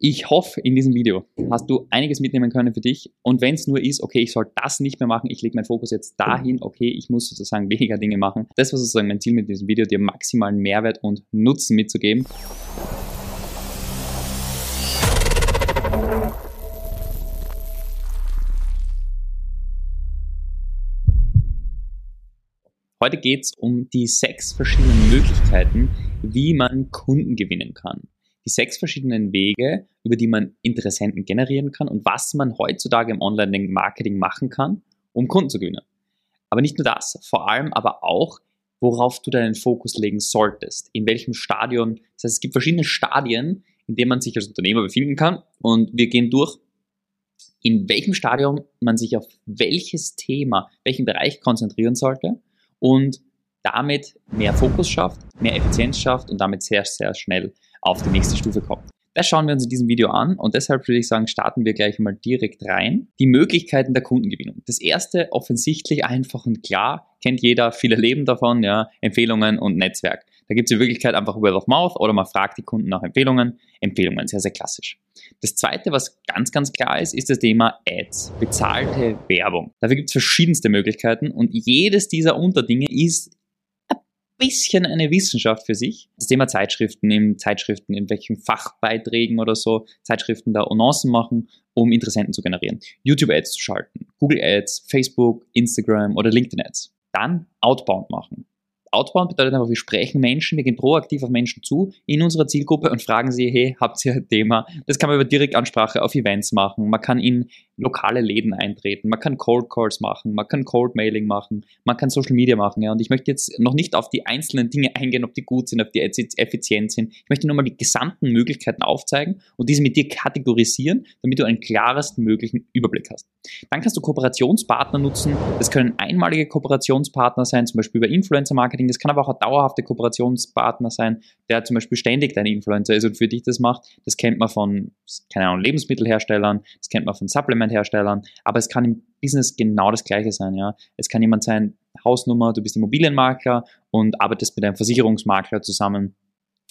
Ich hoffe, in diesem Video hast du einiges mitnehmen können für dich. Und wenn es nur ist, okay, ich soll das nicht mehr machen, ich lege meinen Fokus jetzt dahin, okay, ich muss sozusagen weniger Dinge machen. Das war sozusagen mein Ziel mit diesem Video, dir maximalen Mehrwert und Nutzen mitzugeben. Heute geht es um die sechs verschiedenen Möglichkeiten, wie man Kunden gewinnen kann die sechs verschiedenen Wege, über die man Interessenten generieren kann und was man heutzutage im Online-Marketing machen kann, um Kunden zu gewinnen. Aber nicht nur das, vor allem aber auch, worauf du deinen Fokus legen solltest, in welchem Stadion. Das heißt, es gibt verschiedene Stadien, in denen man sich als Unternehmer befinden kann und wir gehen durch, in welchem Stadium man sich auf welches Thema, welchen Bereich konzentrieren sollte und damit mehr Fokus schafft, mehr Effizienz schafft und damit sehr, sehr schnell auf die nächste Stufe kommt. Das schauen wir uns in diesem Video an und deshalb würde ich sagen, starten wir gleich mal direkt rein. Die Möglichkeiten der Kundengewinnung. Das erste offensichtlich einfach und klar, kennt jeder, viele leben davon, ja, Empfehlungen und Netzwerk. Da gibt es die Möglichkeit einfach Word of Mouth oder man fragt die Kunden nach Empfehlungen. Empfehlungen, sehr, sehr klassisch. Das zweite, was ganz, ganz klar ist, ist das Thema Ads, bezahlte Werbung. Dafür gibt es verschiedenste Möglichkeiten und jedes dieser Unterdinge ist bisschen eine Wissenschaft für sich. Das Thema Zeitschriften, in Zeitschriften, in welchen Fachbeiträgen oder so, Zeitschriften da Annoncen machen, um Interessenten zu generieren. YouTube-Ads zu schalten, Google-Ads, Facebook, Instagram oder LinkedIn-Ads. Dann Outbound machen. Outbound bedeutet einfach, wir sprechen Menschen, wir gehen proaktiv auf Menschen zu in unserer Zielgruppe und fragen sie, hey, habt ihr ein Thema? Das kann man über Direktansprache auf Events machen, man kann in lokale Läden eintreten, man kann Cold Calls machen, man kann Cold Mailing machen, man kann Social Media machen. Ja. Und ich möchte jetzt noch nicht auf die einzelnen Dinge eingehen, ob die gut sind, ob die effizient sind. Ich möchte nur mal die gesamten Möglichkeiten aufzeigen und diese mit dir kategorisieren, damit du einen klarsten möglichen Überblick hast. Dann kannst du Kooperationspartner nutzen. Das können einmalige Kooperationspartner sein, zum Beispiel über Influencer Marketing. Das kann aber auch ein dauerhafter Kooperationspartner sein, der zum Beispiel ständig dein Influencer ist und für dich das macht. Das kennt man von, keine Ahnung, Lebensmittelherstellern, das kennt man von Supplement-Herstellern, aber es kann im Business genau das Gleiche sein. Ja, es kann jemand sein, Hausnummer, du bist Immobilienmakler und arbeitest mit einem Versicherungsmakler zusammen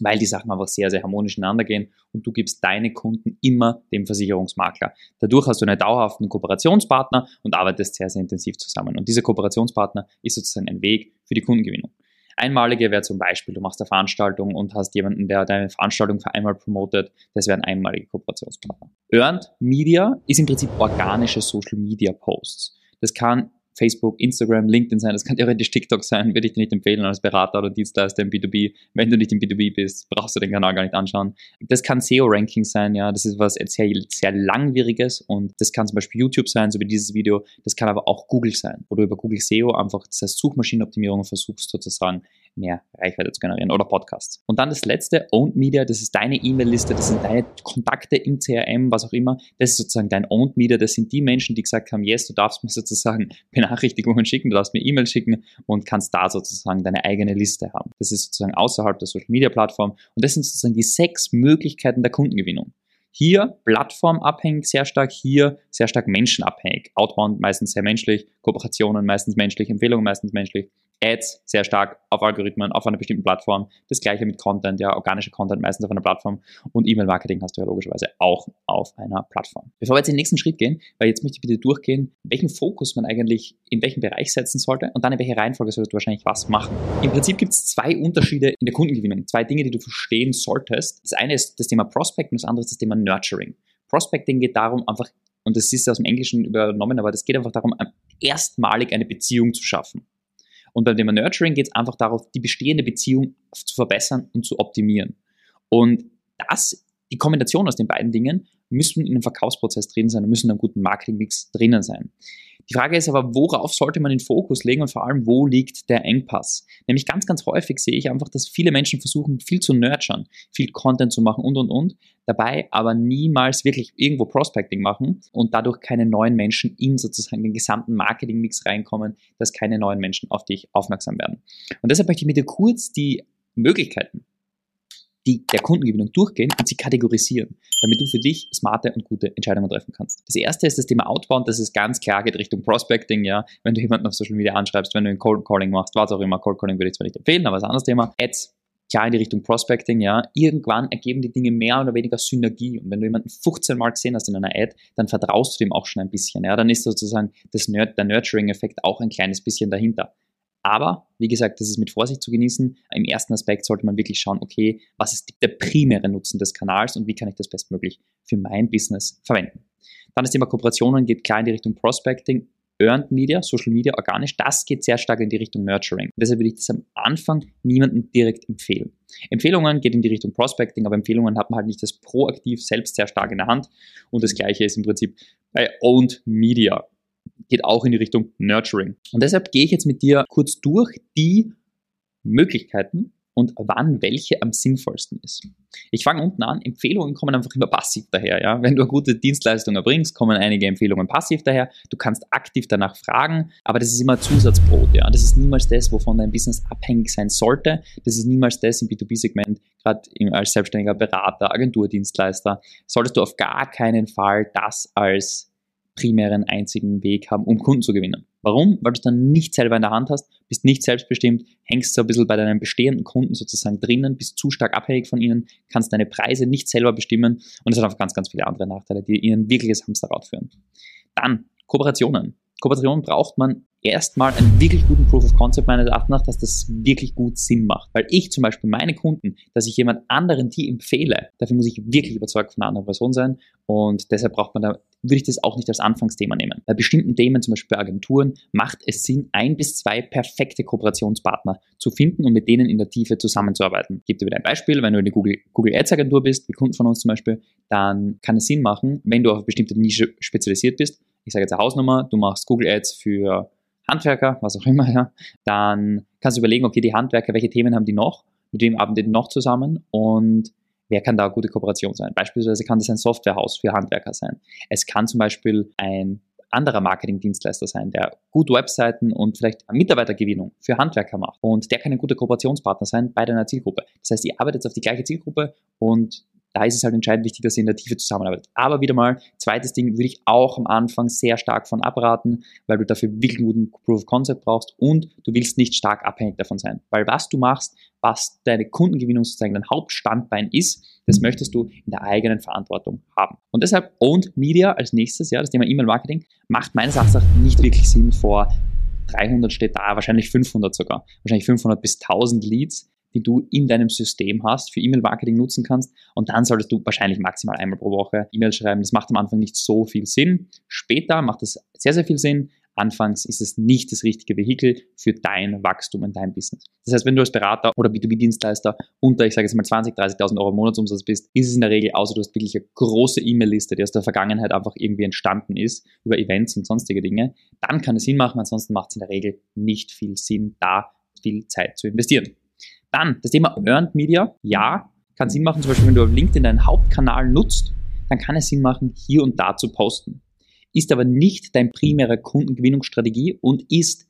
weil die Sachen einfach sehr, sehr harmonisch ineinander gehen und du gibst deine Kunden immer dem Versicherungsmakler. Dadurch hast du einen dauerhaften Kooperationspartner und arbeitest sehr, sehr intensiv zusammen. Und dieser Kooperationspartner ist sozusagen ein Weg für die Kundengewinnung. Einmalige wäre zum Beispiel, du machst eine Veranstaltung und hast jemanden, der deine Veranstaltung für einmal promotet. Das wären einmalige Kooperationspartner. Earned Media ist im Prinzip organische Social Media Posts. Das kann Facebook, Instagram, LinkedIn sein, das kann theoretisch TikTok sein, würde ich dir nicht empfehlen als Berater oder Dienstleister im B2B. Wenn du nicht im B2B bist, brauchst du den Kanal gar nicht anschauen. Das kann SEO-Ranking sein, ja, das ist was sehr, sehr langwieriges und das kann zum Beispiel YouTube sein, so wie dieses Video, das kann aber auch Google sein, du über Google SEO einfach, das heißt Suchmaschinenoptimierung versuchst sozusagen mehr Reichweite zu generieren oder Podcasts. Und dann das letzte, Owned Media, das ist deine E-Mail-Liste, das sind deine Kontakte im CRM, was auch immer. Das ist sozusagen dein Owned Media, das sind die Menschen, die gesagt haben, yes, du darfst mir sozusagen Benachrichtigungen schicken, du darfst mir E-Mails schicken und kannst da sozusagen deine eigene Liste haben. Das ist sozusagen außerhalb der Social Media Plattform und das sind sozusagen die sechs Möglichkeiten der Kundengewinnung. Hier plattformabhängig sehr stark, hier sehr stark menschenabhängig. Outbound meistens sehr menschlich, Kooperationen meistens menschlich, Empfehlungen meistens menschlich. Ads sehr stark auf Algorithmen, auf einer bestimmten Plattform. Das gleiche mit Content, ja, organischer Content meistens auf einer Plattform und E-Mail-Marketing hast du ja logischerweise auch auf einer Plattform. Bevor wir jetzt in den nächsten Schritt gehen, weil jetzt möchte ich bitte durchgehen, welchen Fokus man eigentlich in welchem Bereich setzen sollte und dann in welche Reihenfolge solltest du wahrscheinlich was machen. Im Prinzip gibt es zwei Unterschiede in der Kundengewinnung, zwei Dinge, die du verstehen solltest. Das eine ist das Thema Prospect und das andere ist das Thema Nurturing. Prospecting geht darum, einfach und das ist aus dem Englischen übernommen, aber das geht einfach darum, erstmalig eine Beziehung zu schaffen. Und beim Thema Nurturing geht es einfach darauf, die bestehende Beziehung zu verbessern und zu optimieren. Und das, die Kombination aus den beiden Dingen, müssen in einem Verkaufsprozess drin sein und müssen in einem guten Marketingmix drinnen sein. Die Frage ist aber, worauf sollte man den Fokus legen und vor allem, wo liegt der Engpass? Nämlich ganz, ganz häufig sehe ich einfach, dass viele Menschen versuchen, viel zu nurturen, viel Content zu machen und, und, und, dabei aber niemals wirklich irgendwo Prospecting machen und dadurch keine neuen Menschen in sozusagen den gesamten Marketingmix reinkommen, dass keine neuen Menschen auf dich aufmerksam werden. Und deshalb möchte ich mit dir kurz die Möglichkeiten die der Kundengewinnung durchgehen und sie kategorisieren, damit du für dich smarte und gute Entscheidungen treffen kannst. Das erste ist das Thema Outbound, das ist ganz klar, geht Richtung Prospecting, ja. Wenn du jemanden auf Social Media anschreibst, wenn du ein Cold Calling machst, was auch immer, Cold Calling würde ich zwar nicht empfehlen, aber ist ein anderes Thema. Ads klar in die Richtung Prospecting, ja, irgendwann ergeben die Dinge mehr oder weniger Synergie. Und wenn du jemanden 15 Mal gesehen hast in einer Ad, dann vertraust du dem auch schon ein bisschen. Ja, dann ist sozusagen das Nerd, der Nurturing-Effekt auch ein kleines bisschen dahinter. Aber, wie gesagt, das ist mit Vorsicht zu genießen. Im ersten Aspekt sollte man wirklich schauen, okay, was ist der primäre Nutzen des Kanals und wie kann ich das bestmöglich für mein Business verwenden. Dann das Thema Kooperationen geht klar in die Richtung Prospecting. Earned Media, Social Media, organisch, das geht sehr stark in die Richtung Nurturing. Deshalb würde ich das am Anfang niemandem direkt empfehlen. Empfehlungen geht in die Richtung Prospecting, aber Empfehlungen hat man halt nicht das proaktiv selbst sehr stark in der Hand. Und das gleiche ist im Prinzip bei Owned Media. Geht auch in die Richtung Nurturing. Und deshalb gehe ich jetzt mit dir kurz durch die Möglichkeiten, und wann welche am sinnvollsten ist. Ich fange unten an. Empfehlungen kommen einfach immer passiv daher. Ja? Wenn du eine gute Dienstleistung erbringst, kommen einige Empfehlungen passiv daher. Du kannst aktiv danach fragen, aber das ist immer Zusatzbrot. Ja? Das ist niemals das, wovon dein Business abhängig sein sollte. Das ist niemals das im B2B-Segment, gerade als selbstständiger Berater, Agenturdienstleister, solltest du auf gar keinen Fall das als primären einzigen Weg haben, um Kunden zu gewinnen. Warum? Weil du es dann nicht selber in der Hand hast, bist nicht selbstbestimmt, hängst so ein bisschen bei deinen bestehenden Kunden sozusagen drinnen, bist zu stark abhängig von ihnen, kannst deine Preise nicht selber bestimmen und es hat auch ganz, ganz viele andere Nachteile, die ihnen wirkliches Hamsterrad führen. Dann Kooperationen. Kooperation braucht man erstmal einen wirklich guten Proof of Concept meines Erachtens dass das wirklich gut Sinn macht. Weil ich zum Beispiel meine Kunden, dass ich jemand anderen die empfehle, dafür muss ich wirklich überzeugt von einer anderen Person sein und deshalb braucht man da, würde ich das auch nicht als Anfangsthema nehmen. Bei bestimmten Themen, zum Beispiel bei Agenturen, macht es Sinn, ein bis zwei perfekte Kooperationspartner zu finden und mit denen in der Tiefe zusammenzuarbeiten. Ich gebe dir wieder ein Beispiel, wenn du eine Google, Google Ads Agentur bist, wie Kunden von uns zum Beispiel, dann kann es Sinn machen, wenn du auf eine bestimmte Nische spezialisiert bist, ich sage jetzt eine Hausnummer, du machst Google Ads für Handwerker, was auch immer, ja, dann kannst du überlegen, okay, die Handwerker, welche Themen haben die noch, mit wem arbeiten die noch zusammen und wer kann da eine gute Kooperation sein. Beispielsweise kann das ein Softwarehaus für Handwerker sein. Es kann zum Beispiel ein anderer Marketingdienstleister sein, der gut Webseiten und vielleicht Mitarbeitergewinnung für Handwerker macht. Und der kann ein guter Kooperationspartner sein bei deiner Zielgruppe. Das heißt, ihr arbeitet auf die gleiche Zielgruppe und da ist es halt entscheidend wichtig, dass ihr in der Tiefe zusammenarbeitet. Aber wieder mal, zweites Ding würde ich auch am Anfang sehr stark von abraten, weil du dafür wirklich einen guten Proof of Concept brauchst und du willst nicht stark abhängig davon sein. Weil was du machst, was deine Kundengewinnung sozusagen dein Hauptstandbein ist, das möchtest du in der eigenen Verantwortung haben. Und deshalb Owned Media als nächstes, ja, das Thema E-Mail-Marketing, macht meines Erachtens nicht wirklich Sinn vor 300 steht da, wahrscheinlich 500 sogar, wahrscheinlich 500 bis 1000 Leads die du in deinem System hast, für E-Mail-Marketing nutzen kannst. Und dann solltest du wahrscheinlich maximal einmal pro Woche E-Mail schreiben. Das macht am Anfang nicht so viel Sinn. Später macht es sehr, sehr viel Sinn. Anfangs ist es nicht das richtige Vehikel für dein Wachstum in deinem Business. Das heißt, wenn du als Berater oder B2B-Dienstleister unter, ich sage jetzt mal 20, 30.000 Euro Monatsumsatz bist, ist es in der Regel, außer du hast wirklich eine große E-Mail-Liste, die aus der Vergangenheit einfach irgendwie entstanden ist, über Events und sonstige Dinge, dann kann es Sinn machen, ansonsten macht es in der Regel nicht viel Sinn, da viel Zeit zu investieren. Dann das Thema Earned Media. Ja, kann Sinn machen, zum Beispiel, wenn du auf LinkedIn deinen Hauptkanal nutzt, dann kann es Sinn machen, hier und da zu posten. Ist aber nicht dein primäre Kundengewinnungsstrategie und ist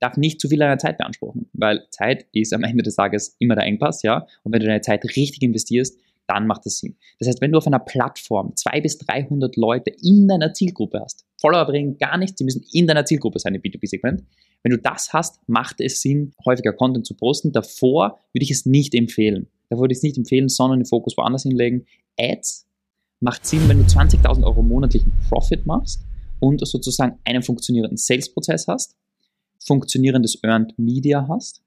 darf nicht zu viel deiner Zeit beanspruchen, weil Zeit ist am Ende des Tages immer der Engpass, ja. Und wenn du deine Zeit richtig investierst, dann macht das Sinn. Das heißt, wenn du auf einer Plattform 200 bis 300 Leute in deiner Zielgruppe hast, Follower bringen gar nichts, die müssen in deiner Zielgruppe sein im B2B-Segment. Wenn du das hast, macht es Sinn, häufiger Content zu posten. Davor würde ich es nicht empfehlen. Davor würde ich es nicht empfehlen, sondern den Fokus woanders hinlegen. Ads macht Sinn, wenn du 20.000 Euro monatlichen Profit machst und sozusagen einen funktionierenden Sales-Prozess hast, funktionierendes Earned Media hast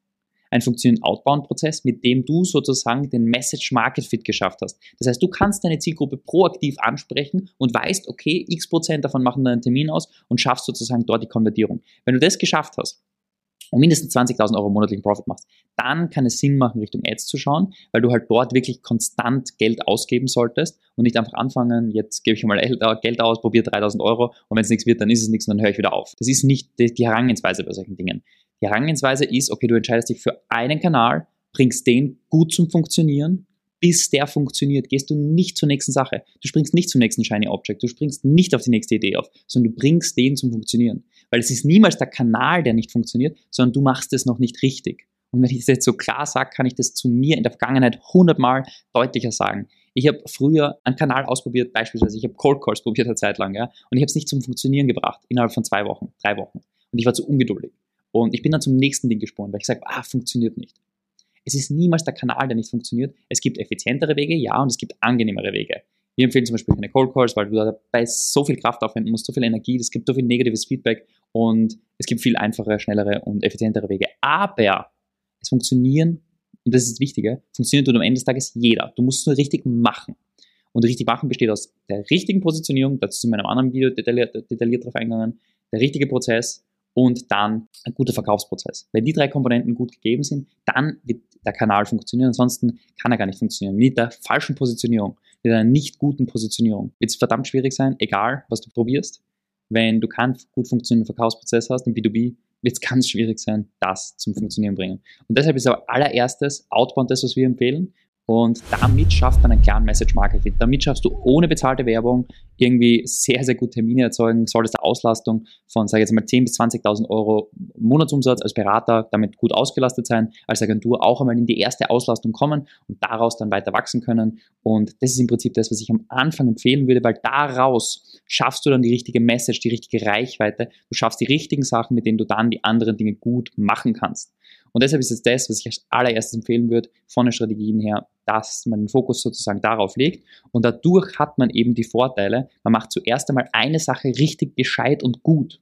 einen funktionierenden Outbound-Prozess, mit dem du sozusagen den Message-Market-Fit geschafft hast. Das heißt, du kannst deine Zielgruppe proaktiv ansprechen und weißt, okay, x Prozent davon machen deinen Termin aus und schaffst sozusagen dort die Konvertierung. Wenn du das geschafft hast, und mindestens 20.000 Euro monatlichen Profit machst, dann kann es Sinn machen, Richtung Ads zu schauen, weil du halt dort wirklich konstant Geld ausgeben solltest und nicht einfach anfangen, jetzt gebe ich mal Geld aus, probiere 3.000 Euro und wenn es nichts wird, dann ist es nichts und dann höre ich wieder auf. Das ist nicht die Herangehensweise bei solchen Dingen. Die Herangehensweise ist, okay, du entscheidest dich für einen Kanal, bringst den gut zum Funktionieren, bis der funktioniert, gehst du nicht zur nächsten Sache. Du springst nicht zum nächsten Shiny Object, du springst nicht auf die nächste Idee auf, sondern du bringst den zum Funktionieren. Weil es ist niemals der Kanal, der nicht funktioniert, sondern du machst es noch nicht richtig. Und wenn ich das jetzt so klar sage, kann ich das zu mir in der Vergangenheit hundertmal deutlicher sagen. Ich habe früher einen Kanal ausprobiert, beispielsweise ich habe Cold Calls probiert eine Zeit lang, ja, und ich habe es nicht zum Funktionieren gebracht, innerhalb von zwei Wochen, drei Wochen. Und ich war zu ungeduldig. Und ich bin dann zum nächsten Ding gesprungen, weil ich sage, ah, funktioniert nicht. Es ist niemals der Kanal, der nicht funktioniert. Es gibt effizientere Wege, ja, und es gibt angenehmere Wege. Wir empfehlen zum Beispiel keine Cold Calls, weil du dabei so viel Kraft aufwenden musst, so viel Energie, es gibt so viel negatives Feedback und es gibt viel einfachere, schnellere und effizientere Wege. Aber es funktionieren, und das ist das Wichtige, funktioniert am Ende des Tages jeder. Du musst es nur richtig machen. Und richtig machen besteht aus der richtigen Positionierung, dazu sind wir in einem anderen Video detailliert, detailliert drauf eingegangen, der richtige Prozess und dann ein guter Verkaufsprozess. Wenn die drei Komponenten gut gegeben sind, dann wird der Kanal funktionieren. Ansonsten kann er gar nicht funktionieren. Mit der falschen Positionierung, mit einer nicht guten Positionierung wird es verdammt schwierig sein, egal was du probierst. Wenn du keinen gut funktionierenden Verkaufsprozess hast im B2B, wird es ganz schwierig sein, das zum Funktionieren bringen. Und deshalb ist aber allererstes Outbound das, was wir empfehlen. Und damit schafft man einen klaren Message-Marketing. Damit schaffst du ohne bezahlte Werbung irgendwie sehr, sehr gut Termine erzeugen, solltest eine Auslastung von, sage ich jetzt mal, 10.000 bis 20.000 Euro Monatsumsatz als Berater damit gut ausgelastet sein, als Agentur auch einmal in die erste Auslastung kommen und daraus dann weiter wachsen können. Und das ist im Prinzip das, was ich am Anfang empfehlen würde, weil daraus schaffst du dann die richtige Message, die richtige Reichweite. Du schaffst die richtigen Sachen, mit denen du dann die anderen Dinge gut machen kannst. Und deshalb ist es das, was ich als allererstes empfehlen würde, von den Strategien her, dass man den Fokus sozusagen darauf legt. Und dadurch hat man eben die Vorteile, man macht zuerst einmal eine Sache richtig gescheit und gut.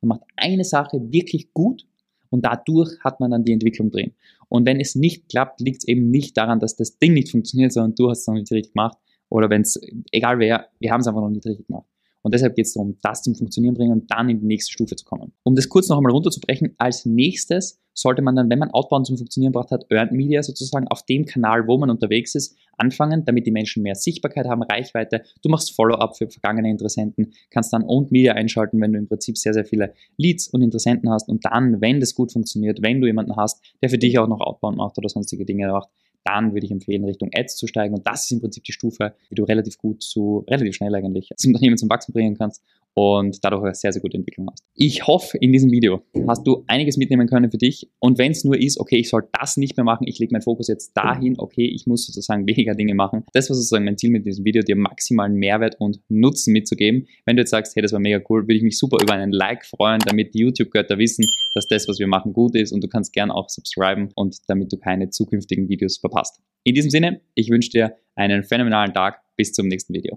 Man macht eine Sache wirklich gut und dadurch hat man dann die Entwicklung drin. Und wenn es nicht klappt, liegt es eben nicht daran, dass das Ding nicht funktioniert, sondern du hast es noch nicht richtig gemacht. Oder wenn es, egal wer, wir haben es einfach noch nicht richtig gemacht. Und deshalb geht es darum, das zum Funktionieren bringen und dann in die nächste Stufe zu kommen. Um das kurz noch einmal runterzubrechen, als nächstes sollte man dann, wenn man Outbound zum Funktionieren gebracht hat, Earned Media sozusagen auf dem Kanal, wo man unterwegs ist, anfangen, damit die Menschen mehr Sichtbarkeit haben, Reichweite. Du machst Follow-up für vergangene Interessenten, kannst dann Owned Media einschalten, wenn du im Prinzip sehr, sehr viele Leads und Interessenten hast und dann, wenn das gut funktioniert, wenn du jemanden hast, der für dich auch noch Outbound macht oder sonstige Dinge macht, dann würde ich empfehlen, Richtung Ads zu steigen. Und das ist im Prinzip die Stufe, die du relativ gut zu, relativ schnell eigentlich zum Unternehmen zum Wachsen bringen kannst und dadurch eine sehr, sehr gute Entwicklung hast. Ich hoffe, in diesem Video hast du einiges mitnehmen können für dich. Und wenn es nur ist, okay, ich soll das nicht mehr machen, ich lege meinen Fokus jetzt dahin, okay, ich muss sozusagen weniger Dinge machen. Das war sozusagen mein Ziel mit diesem Video, dir maximalen Mehrwert und Nutzen mitzugeben. Wenn du jetzt sagst, hey, das war mega cool, würde ich mich super über einen Like freuen, damit die YouTube-Götter wissen, dass das, was wir machen, gut ist und du kannst gern auch subscriben und damit du keine zukünftigen Videos verpasst. In diesem Sinne, ich wünsche dir einen phänomenalen Tag. Bis zum nächsten Video.